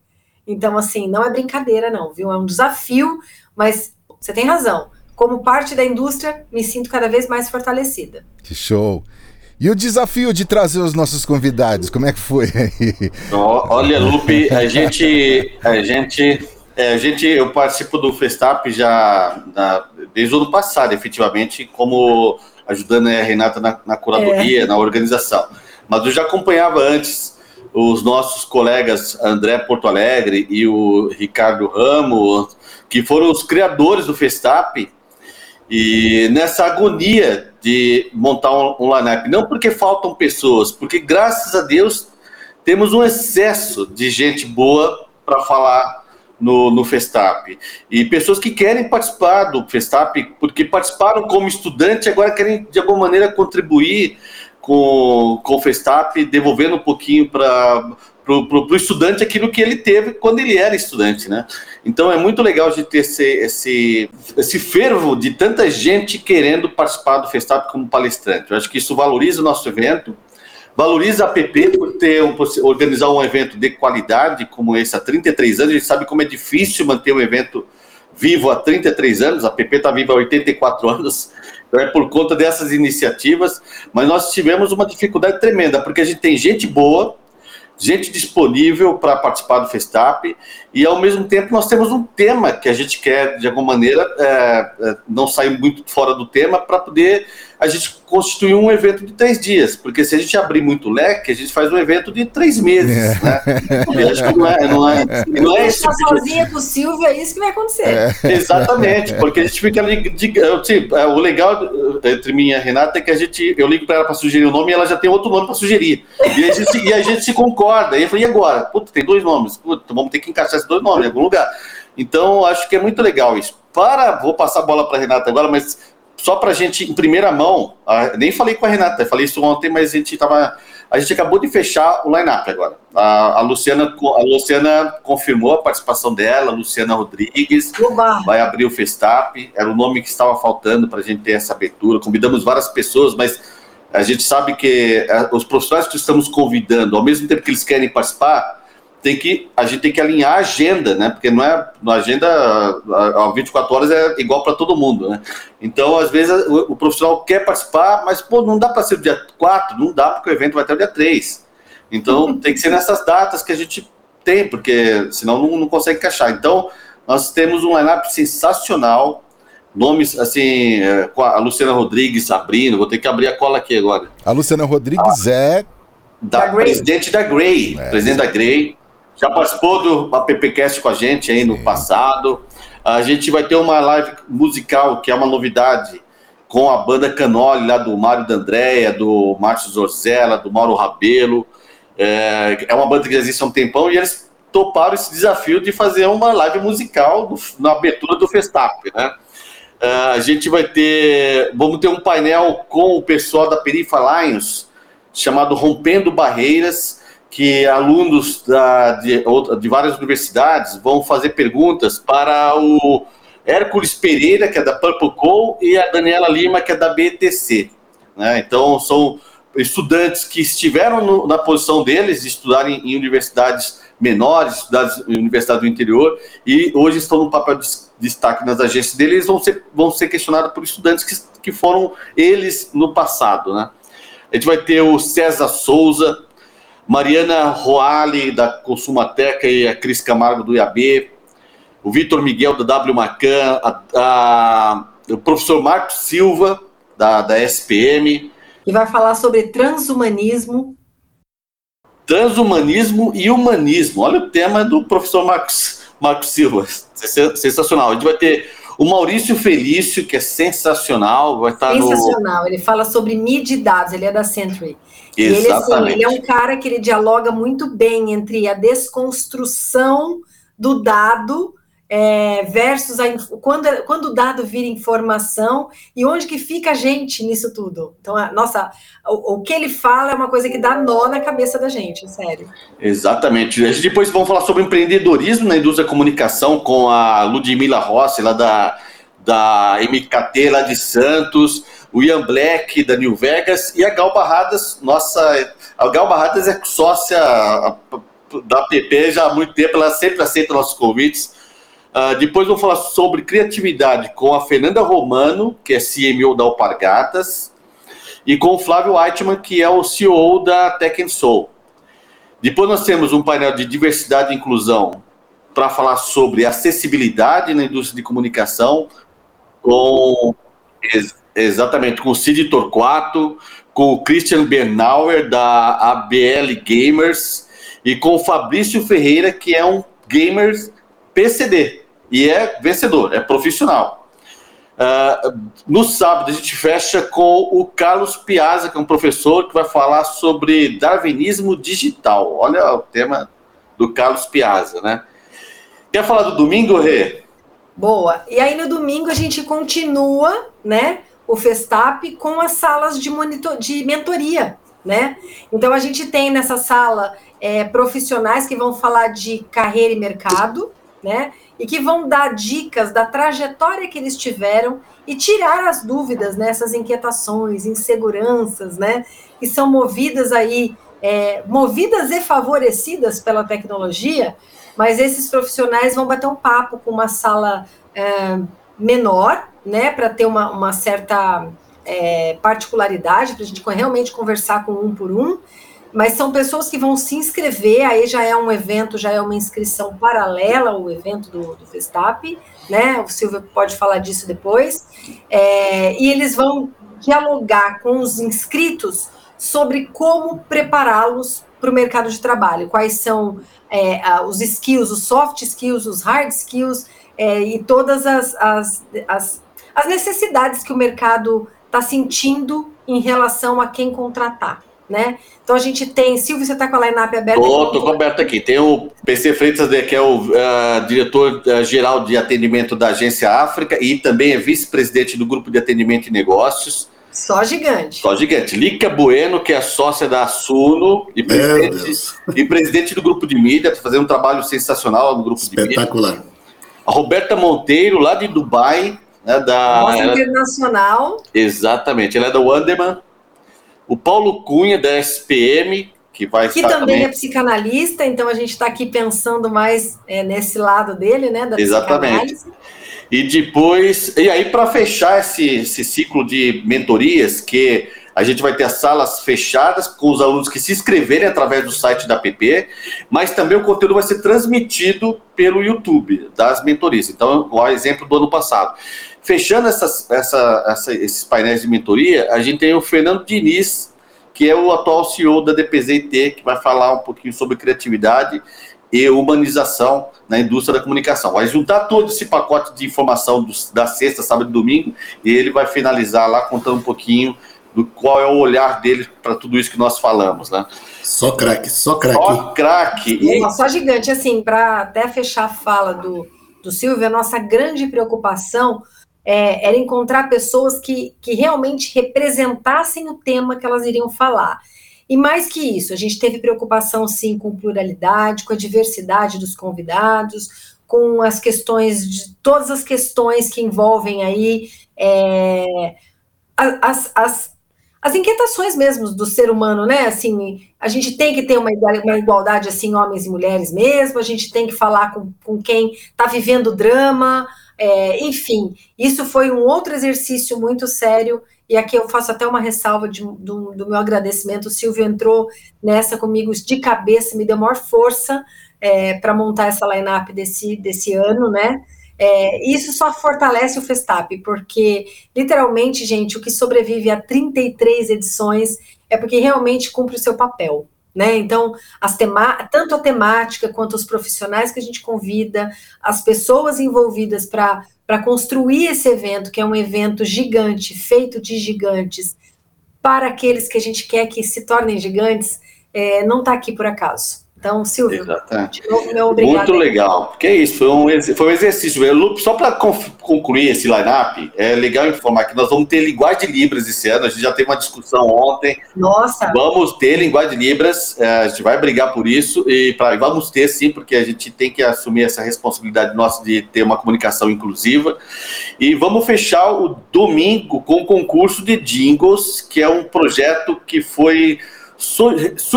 [SPEAKER 5] Então, assim, não é brincadeira, não, viu? É um desafio, mas você tem razão. Como parte da indústria, me sinto cada vez mais fortalecida.
[SPEAKER 1] Que show! E o desafio de trazer os nossos convidados, como é que foi aí?
[SPEAKER 3] Olha, Lupe, a gente, a gente, é, a gente, eu participo do Festap já na, desde o ano passado, efetivamente, como ajudando a Renata na, na curadoria, é. na organização. Mas eu já acompanhava antes os nossos colegas André Porto Alegre e o Ricardo Ramos, que foram os criadores do Festap, e nessa agonia de montar um, um line-up, não porque faltam pessoas, porque graças a Deus temos um excesso de gente boa para falar no, no Festap. E pessoas que querem participar do Festap, porque participaram como estudante, agora querem de alguma maneira contribuir com, com o Festap, devolvendo um pouquinho para o estudante aquilo que ele teve quando ele era estudante, né? Então é muito legal de ter esse, esse, esse fervo de tanta gente querendo participar do Festap como palestrante. Eu acho que isso valoriza o nosso evento Valoriza a PP por ter um, por organizar um evento de qualidade como esse há 33 anos. A gente sabe como é difícil manter um evento vivo há 33 anos. A PP está viva há 84 anos. Então é por conta dessas iniciativas. Mas nós tivemos uma dificuldade tremenda, porque a gente tem gente boa, gente disponível para participar do Festap e ao mesmo tempo nós temos um tema que a gente quer de alguma maneira é, é, não sair muito fora do tema para poder a gente constituir um evento de três dias, porque se a gente abrir muito leque, a gente faz um evento de três meses, é. né? Acho que não é, não é, não é
[SPEAKER 5] esse tipo sozinha com o Silvio, é isso que vai acontecer. É.
[SPEAKER 3] Exatamente, porque a gente fica ali, de, tipo, o legal entre mim e a Renata é que a gente, eu ligo para ela para sugerir o um nome e ela já tem outro nome para sugerir. E a, gente, e a gente se concorda. E eu falei, e agora? Puta, tem dois nomes. Puta, vamos ter que encaixar esses dois nomes em algum lugar. Então, acho que é muito legal isso. Para, vou passar a bola para a Renata agora, mas só para a gente, em primeira mão, a, nem falei com a Renata, falei isso ontem, mas a gente estava. A gente acabou de fechar o line-up agora. A, a, Luciana, a Luciana confirmou a participação dela, a Luciana Rodrigues, Oba. vai abrir o Festap, era o nome que estava faltando para a gente ter essa abertura. Convidamos várias pessoas, mas a gente sabe que é, os profissionais que estamos convidando, ao mesmo tempo que eles querem participar, tem que a gente tem que alinhar a agenda, né? Porque não é a agenda a, 24 horas é igual para todo mundo, né? Então, às vezes o, o profissional quer participar, mas pô, não dá para ser o dia 4, não dá porque o evento vai até o dia 3. Então, tem que ser nessas datas que a gente tem, porque senão não, não consegue encaixar. Então, nós temos um lineup sensacional, nomes assim, é, com a Luciana Rodrigues abrindo, vou ter que abrir a cola aqui agora.
[SPEAKER 1] A Luciana Rodrigues ah, é
[SPEAKER 3] da, da presidente da Grey, é. presidente da Grey, já participou do AppCast com a gente aí no passado. A gente vai ter uma live musical, que é uma novidade, com a banda Canoli, lá do Mário D'Andrea, do Márcio Zorzella, do Mauro Rabelo. É, é uma banda que existe há um tempão e eles toparam esse desafio de fazer uma live musical do, na abertura do Festap, né? É, a gente vai ter, vamos ter um painel com o pessoal da Perifa Lions, chamado Rompendo Barreiras, que alunos da, de, de várias universidades vão fazer perguntas para o Hércules Pereira, que é da Purple Co, e a Daniela Lima, que é da BTC. Né? Então, são estudantes que estiveram no, na posição deles de estudarem em universidades menores, estudadas em universidades do interior, e hoje estão no papel de destaque nas agências deles, eles vão ser, vão ser questionados por estudantes que, que foram eles no passado. Né? A gente vai ter o César Souza, Mariana Roale, da Consumateca, e a Cris Camargo, do IAB, o Vitor Miguel, da W Macan, a, a, o professor Marcos Silva, da, da SPM.
[SPEAKER 5] Que vai falar sobre transhumanismo.
[SPEAKER 3] Transhumanismo e humanismo. Olha o tema do professor Marcos, Marcos Silva. Sensacional. A gente vai ter o Maurício Felício, que é sensacional, vai estar
[SPEAKER 5] Sensacional. No... Ele fala sobre mídia e dados, ele é da Century. E ele, assim, ele é um cara que ele dialoga muito bem entre a desconstrução do dado é, versus a, quando, quando o dado vira informação e onde que fica a gente nisso tudo. Então, a, nossa, o, o, que ele fala é uma coisa que dá nó na cabeça da gente, sério.
[SPEAKER 3] Exatamente. Depois vamos falar sobre empreendedorismo na indústria da comunicação com a Ludmila Rossi, lá da, da MKT, lá de Santos o Ian Black da New Vegas e a Gal Barradas, nossa, a Gal Barradas é sócia da app já há muito tempo, ela sempre aceita nossos convites. Uh, depois vou falar sobre criatividade com a Fernanda Romano, que é CMO da Alpargatas, e com o Flávio Eitman, que é o CEO da Tech Soul. Depois nós temos um painel de diversidade e inclusão para falar sobre acessibilidade na indústria de comunicação, com Exatamente, com o Cid Torquato, com o Christian Bernauer, da ABL Gamers, e com o Fabrício Ferreira, que é um gamer PCD, e é vencedor, é profissional. Uh, no sábado, a gente fecha com o Carlos Piazza, que é um professor que vai falar sobre darwinismo digital. Olha o tema do Carlos Piazza, né? Quer falar do domingo, Rê?
[SPEAKER 5] Boa. E aí no domingo a gente continua, né? O Festap com as salas de, monitor, de mentoria, né? Então a gente tem nessa sala é, profissionais que vão falar de carreira e mercado, né? E que vão dar dicas da trajetória que eles tiveram e tirar as dúvidas, né? Essas inquietações, inseguranças, né? Que são movidas aí, é, movidas e favorecidas pela tecnologia, mas esses profissionais vão bater um papo com uma sala é, menor, né, para ter uma, uma certa é, particularidade, para a gente realmente conversar com um por um, mas são pessoas que vão se inscrever, aí já é um evento, já é uma inscrição paralela ao evento do, do Festap, né, o Silvio pode falar disso depois, é, e eles vão dialogar com os inscritos sobre como prepará-los para o mercado de trabalho, quais são é, os skills, os soft skills, os hard skills, é, e todas as, as, as as necessidades que o mercado está sentindo em relação a quem contratar. Né? Então a gente tem, Silvio, você está com a line-up aberta?
[SPEAKER 3] Estou com aberta aqui. Tem o PC Freitas, que é o uh, diretor-geral de atendimento da Agência África e também é vice-presidente do grupo de atendimento e negócios.
[SPEAKER 5] Só gigante.
[SPEAKER 3] Só gigante. Lica Bueno, que é sócia da Suno e presidente, e presidente do grupo de mídia, está fazendo um trabalho sensacional no grupo de mídia.
[SPEAKER 6] Espetacular.
[SPEAKER 3] A Roberta Monteiro, lá de Dubai, né, da
[SPEAKER 5] Nossa ela, Internacional.
[SPEAKER 3] Exatamente, ela é da Wanderman. O Paulo Cunha, da SPM, que vai
[SPEAKER 5] que também, também, é psicanalista, então a gente está aqui pensando mais é, nesse lado dele, né?
[SPEAKER 3] Da Exatamente. E depois, e aí para fechar esse, esse ciclo de mentorias, que a gente vai ter as salas fechadas com os alunos que se inscreverem através do site da PP, mas também o conteúdo vai ser transmitido pelo YouTube das mentorias. Então, o exemplo do ano passado. Fechando essas, essa, essa, esses painéis de mentoria, a gente tem o Fernando Diniz, que é o atual CEO da DPZT, que vai falar um pouquinho sobre criatividade e humanização na indústria da comunicação. Vai juntar todo esse pacote de informação dos, da sexta, sábado e domingo, e ele vai finalizar lá contando um pouquinho do qual é o olhar dele para tudo isso que nós falamos, né?
[SPEAKER 6] Só craque, só craque.
[SPEAKER 3] Só craque.
[SPEAKER 5] E... Só gigante, assim, para até fechar a fala do, do Silvio, a nossa grande preocupação é, era encontrar pessoas que, que realmente representassem o tema que elas iriam falar. E mais que isso, a gente teve preocupação, sim, com pluralidade, com a diversidade dos convidados, com as questões, de todas as questões que envolvem aí é, as, as, as inquietações mesmo do ser humano, né? Assim, a gente tem que ter uma, uma igualdade, assim, homens e mulheres mesmo, a gente tem que falar com, com quem está vivendo drama, é, enfim, isso foi um outro exercício muito sério, e aqui eu faço até uma ressalva de, do, do meu agradecimento. O Silvio entrou nessa comigo de cabeça, me deu maior força é, para montar essa line-up desse, desse ano, né? É, isso só fortalece o Festap, porque literalmente, gente, o que sobrevive a 33 edições é porque realmente cumpre o seu papel. Né? Então, tanto a temática quanto os profissionais que a gente convida, as pessoas envolvidas para construir esse evento, que é um evento gigante, feito de gigantes, para aqueles que a gente quer que se tornem gigantes, é, não está aqui por acaso. Então, Silvio,
[SPEAKER 3] Exatamente. de novo, meu obrigado. Muito legal. Porque é isso, foi um, foi um exercício. Só para concluir esse line-up, é legal informar que nós vamos ter linguagem de Libras esse ano. A gente já teve uma discussão ontem.
[SPEAKER 5] Nossa!
[SPEAKER 3] Vamos ter linguagem de Libras, é, a gente vai brigar por isso. E pra, vamos ter sim, porque a gente tem que assumir essa responsabilidade nossa de ter uma comunicação inclusiva. E vamos fechar o domingo com o concurso de jingles, que é um projeto que foi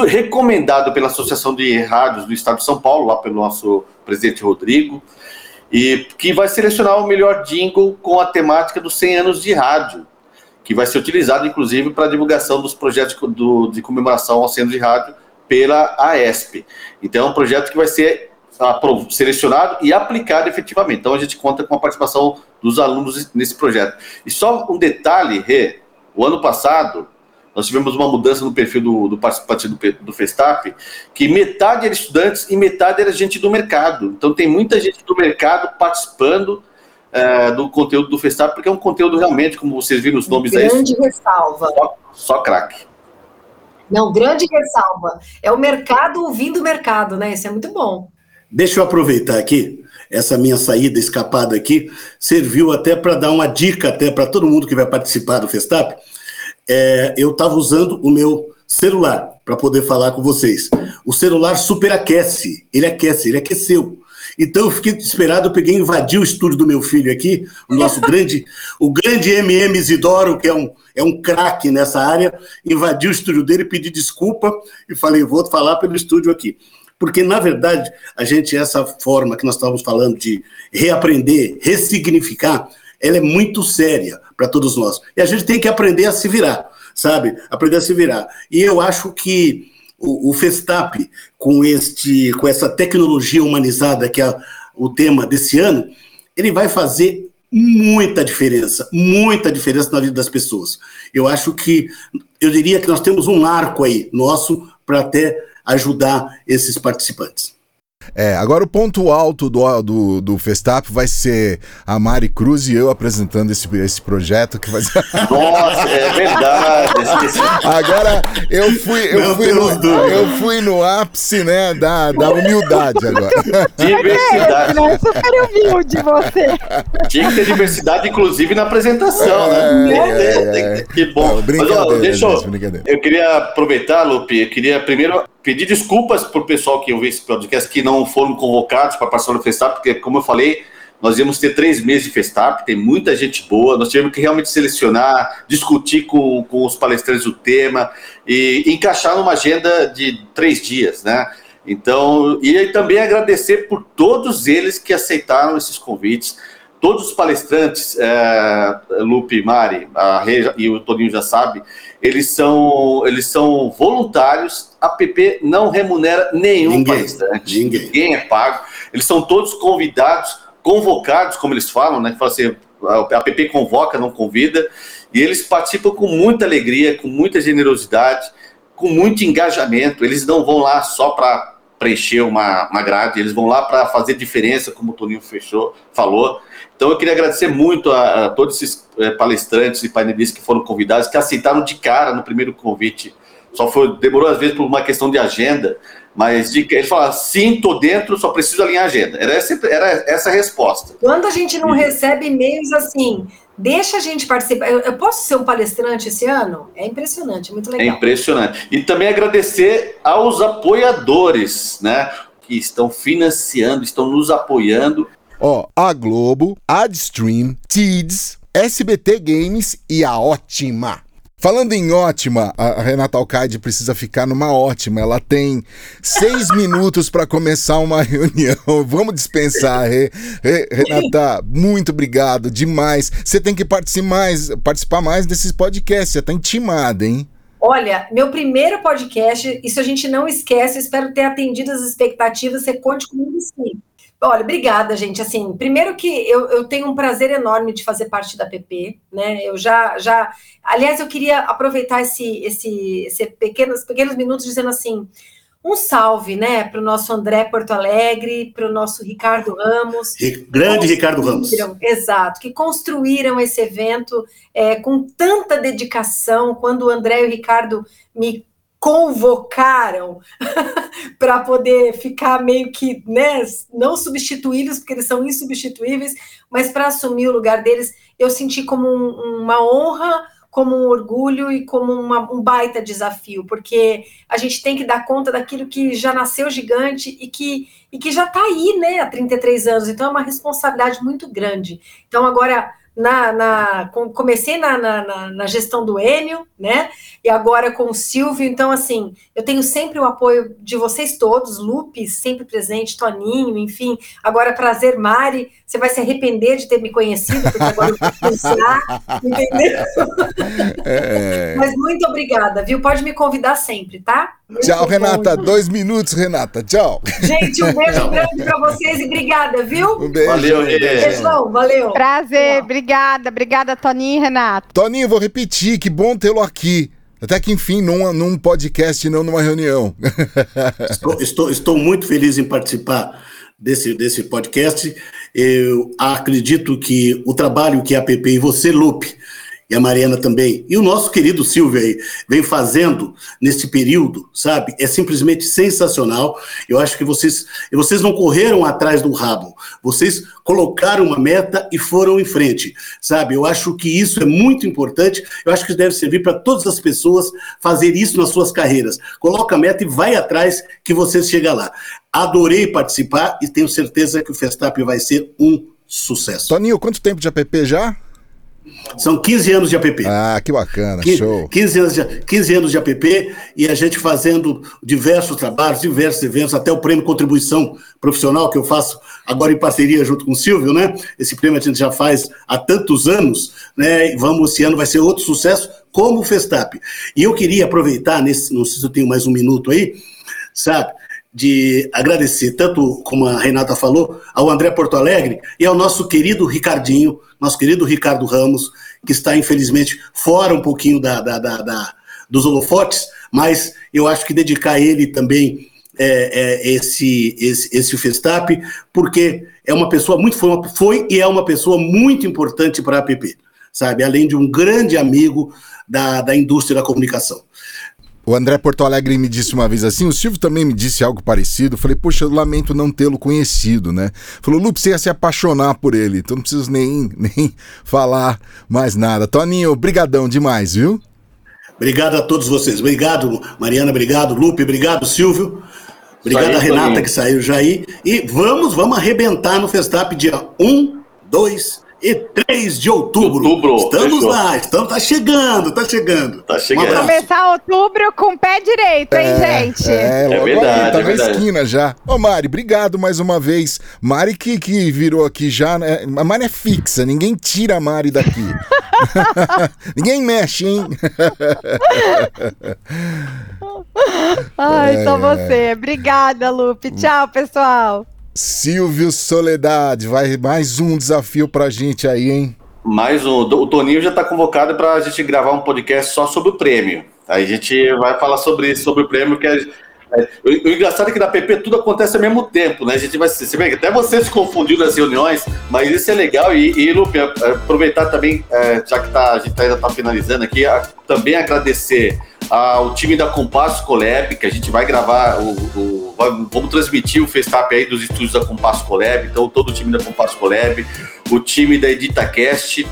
[SPEAKER 3] recomendado pela Associação de Rádios do Estado de São Paulo, lá pelo nosso presidente Rodrigo, e que vai selecionar o melhor jingle com a temática dos 100 anos de rádio, que vai ser utilizado, inclusive, para a divulgação dos projetos do, de comemoração aos 100 anos de rádio pela AESP. Então, é um projeto que vai ser selecionado e aplicado efetivamente. Então, a gente conta com a participação dos alunos nesse projeto. E só um detalhe, Rê, o ano passado, nós tivemos uma mudança no perfil do, do participante do, do Festap, que metade era estudantes e metade era gente do mercado. Então tem muita gente do mercado participando é, do conteúdo do Festap, porque é um conteúdo realmente, como vocês viram os nomes
[SPEAKER 5] grande aí. Grande ressalva.
[SPEAKER 3] Só, só craque.
[SPEAKER 5] Não, grande ressalva. É o mercado ouvindo o mercado, né? Isso é muito bom.
[SPEAKER 6] Deixa eu aproveitar aqui essa minha saída escapada aqui serviu até para dar uma dica até para todo mundo que vai participar do Festap é, eu estava usando o meu celular para poder falar com vocês. O celular superaquece, ele aquece, ele aqueceu. Então eu fiquei desesperado, eu peguei, invadi o estúdio do meu filho aqui, o nosso grande, o grande MM Isidoro, que é um, é um craque nessa área, invadi o estúdio dele, pedi desculpa e falei, vou falar pelo estúdio aqui. Porque, na verdade, a gente, essa forma que nós estávamos falando de reaprender, ressignificar, ela é muito séria para todos nós. E a gente tem que aprender a se virar, sabe? Aprender a se virar. E eu acho que o, o Festap, com, este, com essa tecnologia humanizada que é o tema desse ano, ele vai fazer muita diferença, muita diferença na vida das pessoas. Eu acho que, eu diria que nós temos um arco aí nosso para até ajudar esses participantes. É, agora o ponto alto do, do, do Festap vai ser a Mari Cruz e eu apresentando esse, esse projeto que vai ser.
[SPEAKER 3] Nossa, é verdade.
[SPEAKER 6] agora eu fui, eu fui, no, eu fui no ápice, né, da, da humildade agora.
[SPEAKER 3] Diversidade.
[SPEAKER 2] É, é super humilde você.
[SPEAKER 3] Tinha que ter diversidade, inclusive, na apresentação, né? é, né? É, é, que bom. Não, Mas, ó, deixa eu, eu queria aproveitar, Lupe, eu queria primeiro pedir desculpas para o pessoal que ouviu esse podcast que não foram convocados para participar do festival, porque, como eu falei, nós íamos ter três meses de Festap, tem muita gente boa, nós tivemos que realmente selecionar, discutir com, com os palestrantes o tema e encaixar numa agenda de três dias, né? Então, e também agradecer por todos eles que aceitaram esses convites, todos os palestrantes, é, Lupe, Mari, a e o Toninho já sabe, eles são, eles são voluntários, a PP não remunera nenhum ninguém, palestrante, ninguém. ninguém é pago, eles são todos convidados, convocados, como eles falam, né, fala assim, a PP convoca, não convida, e eles participam com muita alegria, com muita generosidade, com muito engajamento, eles não vão lá só para preencher uma, uma grade, eles vão lá para fazer diferença, como o Toninho fechou, falou. Então eu queria agradecer muito a, a todos esses é, palestrantes e painelistas que foram convidados, que aceitaram de cara no primeiro convite. Só foi, demorou às vezes por uma questão de agenda, mas de, ele fala, sim, tô dentro, só preciso alinhar a agenda. Era essa, era essa a resposta.
[SPEAKER 5] Quando a gente não e... recebe e-mails assim, Deixa a gente participar. Eu, eu, posso ser um palestrante esse ano? É impressionante, muito legal.
[SPEAKER 3] É impressionante. E também agradecer aos apoiadores, né? Que estão financiando, estão nos apoiando.
[SPEAKER 1] Ó, a Globo, Adstream, Tids, SBT Games e a Ótima. Falando em ótima, a Renata Alcaide precisa ficar numa ótima. Ela tem seis minutos para começar uma reunião. Vamos dispensar, Re, Re, Renata. Muito obrigado, demais. Você tem que participar mais, participar mais desses podcasts. Você está intimada, hein?
[SPEAKER 5] Olha, meu primeiro podcast, isso a gente não esquece. Espero ter atendido as expectativas. Você conte comigo sim. Olha, obrigada, gente. Assim, primeiro que eu, eu tenho um prazer enorme de fazer parte da PP, né? Eu já, já, aliás, eu queria aproveitar esse, esse, esse pequenos, pequenos minutos dizendo assim, um salve, né, para o nosso André Porto Alegre, para o nosso Ricardo Ramos.
[SPEAKER 6] Grande Ricardo Ramos.
[SPEAKER 5] Exato, que construíram esse evento é, com tanta dedicação. Quando o André e o Ricardo me convocaram para poder ficar meio que, né, não substituídos, porque eles são insubstituíveis, mas para assumir o lugar deles, eu senti como um, uma honra, como um orgulho e como uma, um baita desafio, porque a gente tem que dar conta daquilo que já nasceu gigante e que, e que já está aí, né, há 33 anos, então é uma responsabilidade muito grande. Então, agora na, na comecei na, na, na, gestão do Enio, né? E agora com o Silvio. Então, assim, eu tenho sempre o apoio de vocês todos, Lupe, sempre presente, Toninho, enfim. Agora, prazer, Mari. Você vai se arrepender de ter me conhecido, porque agora eu vou pensar, entendeu? É... Mas muito obrigada, viu? Pode me convidar sempre, tá?
[SPEAKER 1] Muito Tchau, Renata. Bom. Dois minutos, Renata. Tchau.
[SPEAKER 5] Gente, um beijo grande para vocês e obrigada, viu?
[SPEAKER 1] Um beijo.
[SPEAKER 3] Valeu,
[SPEAKER 5] Beijão, valeu.
[SPEAKER 2] Prazer, obrigada. Obrigada, Toninho e Renata.
[SPEAKER 1] Toninho, vou repetir, que bom tê-lo aqui. Até que enfim, num, num podcast, não numa reunião.
[SPEAKER 6] Estou, estou, estou muito feliz em participar desse, desse podcast. Eu acredito que o trabalho que a PP e você, Lupe, e a Mariana também, e o nosso querido Silvio aí, vem fazendo nesse período, sabe? É simplesmente sensacional. Eu acho que vocês, vocês não correram atrás do rabo, vocês colocaram uma meta e foram em frente, sabe? Eu acho que isso é muito importante. Eu acho que deve servir para todas as pessoas fazer isso nas suas carreiras. Coloca a meta e vai atrás que você chega lá. Adorei participar e tenho certeza que o Festap vai ser um sucesso.
[SPEAKER 1] Toninho, quanto tempo de app já?
[SPEAKER 6] São 15 anos de app.
[SPEAKER 1] Ah, que bacana, 15, show.
[SPEAKER 6] 15 anos, de, 15 anos de app e a gente fazendo diversos trabalhos, diversos eventos, até o prêmio Contribuição Profissional, que eu faço agora em parceria junto com o Silvio, né? Esse prêmio a gente já faz há tantos anos, né? E vamos, esse ano vai ser outro sucesso, como o Festap. E eu queria aproveitar, nesse, não sei se eu tenho mais um minuto aí, sabe? De agradecer, tanto como a Renata falou, ao André Porto Alegre e ao nosso querido Ricardinho, nosso querido Ricardo Ramos, que está infelizmente fora um pouquinho da, da, da, da dos holofotes, mas eu acho que dedicar a ele também é, é, esse, esse, esse Festap, porque é uma pessoa muito foi, foi e é uma pessoa muito importante para a APP, sabe? Além de um grande amigo da, da indústria da comunicação.
[SPEAKER 1] O André Porto Alegre me disse uma vez assim, o Silvio também me disse algo parecido. Falei, poxa, eu lamento não tê-lo conhecido, né? Falou, Lu, você ia se apaixonar por ele, então não preciso nem, nem falar mais nada. Toninho, brigadão demais, viu?
[SPEAKER 6] Obrigado a todos vocês. Obrigado, Mariana, obrigado, Lupe, obrigado, Silvio.
[SPEAKER 7] Obrigado a Renata que saiu já aí. E vamos, vamos arrebentar no Festap dia 1, 2 e 3 de outubro. outubro estamos fechou. lá, estamos, tá chegando, tá chegando.
[SPEAKER 3] Tá chegando.
[SPEAKER 2] Um Começar outubro com o pé direito, hein, é, gente?
[SPEAKER 1] É, é verdade. Aí, tá é na verdade. esquina já. Ô, Mari, obrigado mais uma vez. Mari que, que virou aqui já, né? A Mari é fixa, ninguém tira a Mari daqui. ninguém mexe, hein?
[SPEAKER 2] Ai, é, só você. Obrigada, Lupe. Tchau, pessoal.
[SPEAKER 1] Silvio Soledade, vai mais um desafio pra gente aí, hein?
[SPEAKER 3] Mais um. O Toninho já está convocado para a gente gravar um podcast só sobre o prêmio. Aí a gente vai falar sobre isso, sobre o prêmio que é, o, o, engraçado é que na PP tudo acontece ao mesmo tempo, né? A gente vai se que até você se confundiu nas reuniões, mas isso é legal e, e Lupe, aproveitar também, é, já que tá, a gente ainda está finalizando aqui, a, também agradecer ao time da Compasso Colab, que a gente vai gravar o, o vamos transmitir o Festap aí dos estúdios da Compasso Colab, então todo o time da Compasso Colab, o time da EditaCast,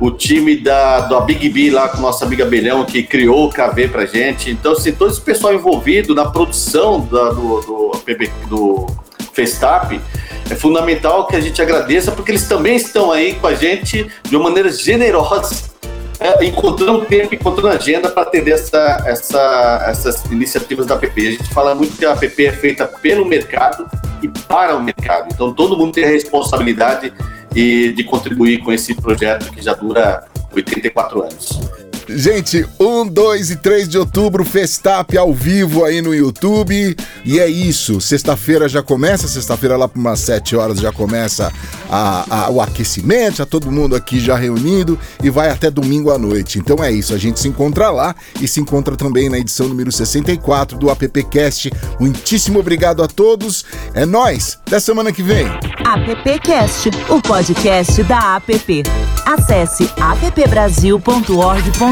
[SPEAKER 3] o time da, da Big B lá com nossa amiga Belhão, que criou o KV pra gente. Então, assim, todo esse pessoal envolvido na produção da, do, do, do Festap, é fundamental que a gente agradeça, porque eles também estão aí com a gente de uma maneira generosa é, encontrando tempo, encontrando agenda para atender essa, essa, essas iniciativas da PP. A gente fala muito que a PP é feita pelo mercado e para o mercado. Então todo mundo tem a responsabilidade de, de contribuir com esse projeto que já dura 84 anos.
[SPEAKER 1] Gente, 1, 2 e 3 de outubro, Festap ao vivo aí no YouTube. E é isso, sexta-feira já começa, sexta-feira lá por umas 7 horas já começa a, a, o aquecimento, já todo mundo aqui já reunido e vai até domingo à noite. Então é isso, a gente se encontra lá e se encontra também na edição número 64 do AppCast. Muitíssimo obrigado a todos, é nós. até semana que vem.
[SPEAKER 4] AppCast, o podcast da App. Acesse appbrasil.org.br